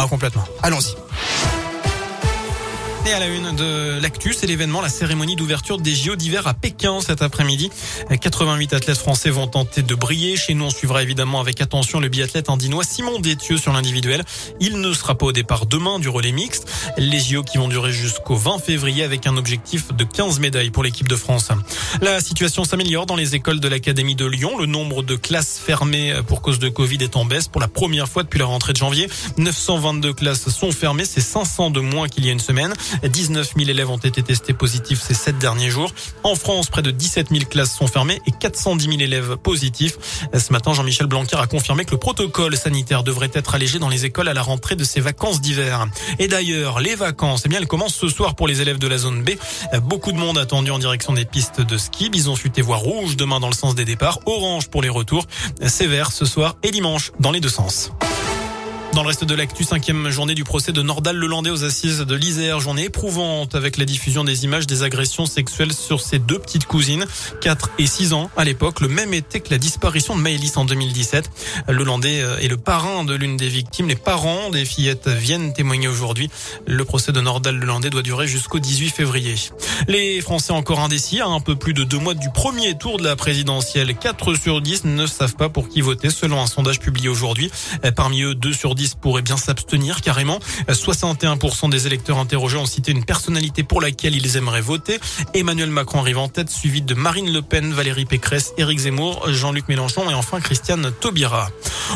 Ah, complètement. Allons-y. Et à la une de l'actu, c'est l'événement, la cérémonie d'ouverture des JO d'hiver à Pékin cet après-midi. 88 athlètes français vont tenter de briller. Chez nous, on suivra évidemment avec attention le biathlète andinois Simon Détieux sur l'individuel. Il ne sera pas au départ demain du relais mixte. Les JO qui vont durer jusqu'au 20 février avec un objectif de 15 médailles pour l'équipe de France. La situation s'améliore dans les écoles de l'Académie de Lyon. Le nombre de classes fermées pour cause de Covid est en baisse pour la première fois depuis la rentrée de janvier. 922 classes sont fermées. C'est 500 de moins qu'il y a une semaine. 19 000 élèves ont été testés positifs ces sept derniers jours. En France, près de 17 000 classes sont fermées et 410 000 élèves positifs. Ce matin, Jean-Michel Blanquer a confirmé que le protocole sanitaire devrait être allégé dans les écoles à la rentrée de ces vacances d'hiver. Et d'ailleurs, les vacances, eh bien, elles commencent ce soir pour les élèves de la zone B. Beaucoup de monde attendu en direction des pistes de ski. Bison futé voie rouge demain dans le sens des départs, orange pour les retours, sévère ce soir et dimanche dans les deux sens. Dans le reste de l'actu, cinquième journée du procès de Nordal Lelandais aux assises de l'Isère. Journée éprouvante avec la diffusion des images des agressions sexuelles sur ses deux petites cousines, 4 et 6 ans à l'époque, le même été que la disparition de Maëlys en 2017. Lelandais euh, est le parrain de l'une des victimes. Les parents des fillettes viennent témoigner aujourd'hui. Le procès de Nordal Lelandais doit durer jusqu'au 18 février. Les Français encore indécis à un peu plus de deux mois du premier tour de la présidentielle. 4 sur 10 ne savent pas pour qui voter selon un sondage publié aujourd'hui. Parmi eux, 2 sur 10 pourraient bien s'abstenir carrément. 61% des électeurs interrogés ont cité une personnalité pour laquelle ils aimeraient voter. Emmanuel Macron arrive en tête, suivi de Marine Le Pen, Valérie Pécresse, Éric Zemmour, Jean-Luc Mélenchon et enfin Christiane Taubira.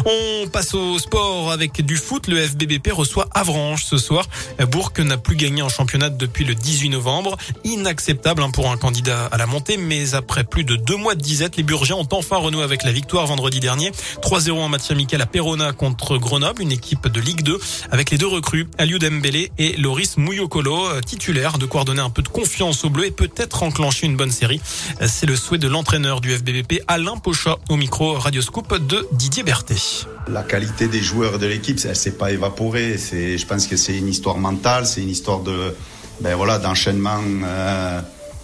On passe au sport avec du foot. Le FBBP reçoit Avranches ce soir. Bourg n'a plus gagné en championnat depuis le 18 novembre. Inacceptable hein, pour un candidat à la montée, mais après plus de deux mois de disette, les Burgiens ont enfin renoué avec la victoire vendredi dernier. 3-0 en match amical à Perona contre Grenoble, une équipe de Ligue 2 avec les deux recrues, Aliou Dembélé et Loris Mouyokolo, titulaire de quoi donner un peu de confiance au bleu et peut-être enclencher une bonne série. C'est le souhait de l'entraîneur du FBBP, Alain Pochat, au micro Radioscope de Didier Berthet. La qualité des joueurs de l'équipe, elle s'est pas évaporée. C'est, je pense que c'est une histoire mentale, c'est une histoire de, ben voilà, d'enchaînement euh,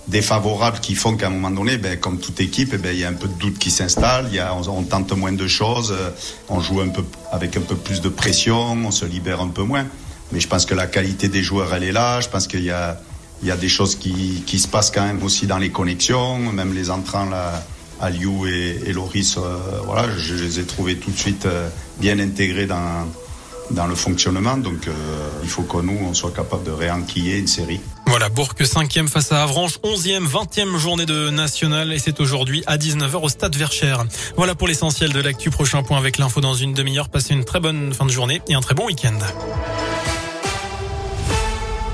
défavorable qui font qu'à un moment donné, ben, comme toute équipe, ben, il y a un peu de doute qui s'installe. On, on, tente moins de choses, on joue un peu avec un peu plus de pression, on se libère un peu moins. Mais je pense que la qualité des joueurs, elle est là. Je pense qu'il y a, il y a des choses qui, qui se passent quand même aussi dans les connexions, même les entrants là. Aliou et, et Loris, euh, voilà, je, les ai trouvés tout de suite euh, bien intégrés dans, dans le fonctionnement. Donc euh, il faut que nous, on soit capable de réenquiller une série. Voilà, Bourg 5e face à Avranches, 11e, 20e journée de national et c'est aujourd'hui à 19h au stade Verchères. Voilà pour l'essentiel de l'actu. Prochain point avec l'info dans une demi-heure. Passez une très bonne fin de journée et un très bon week-end.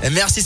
Merci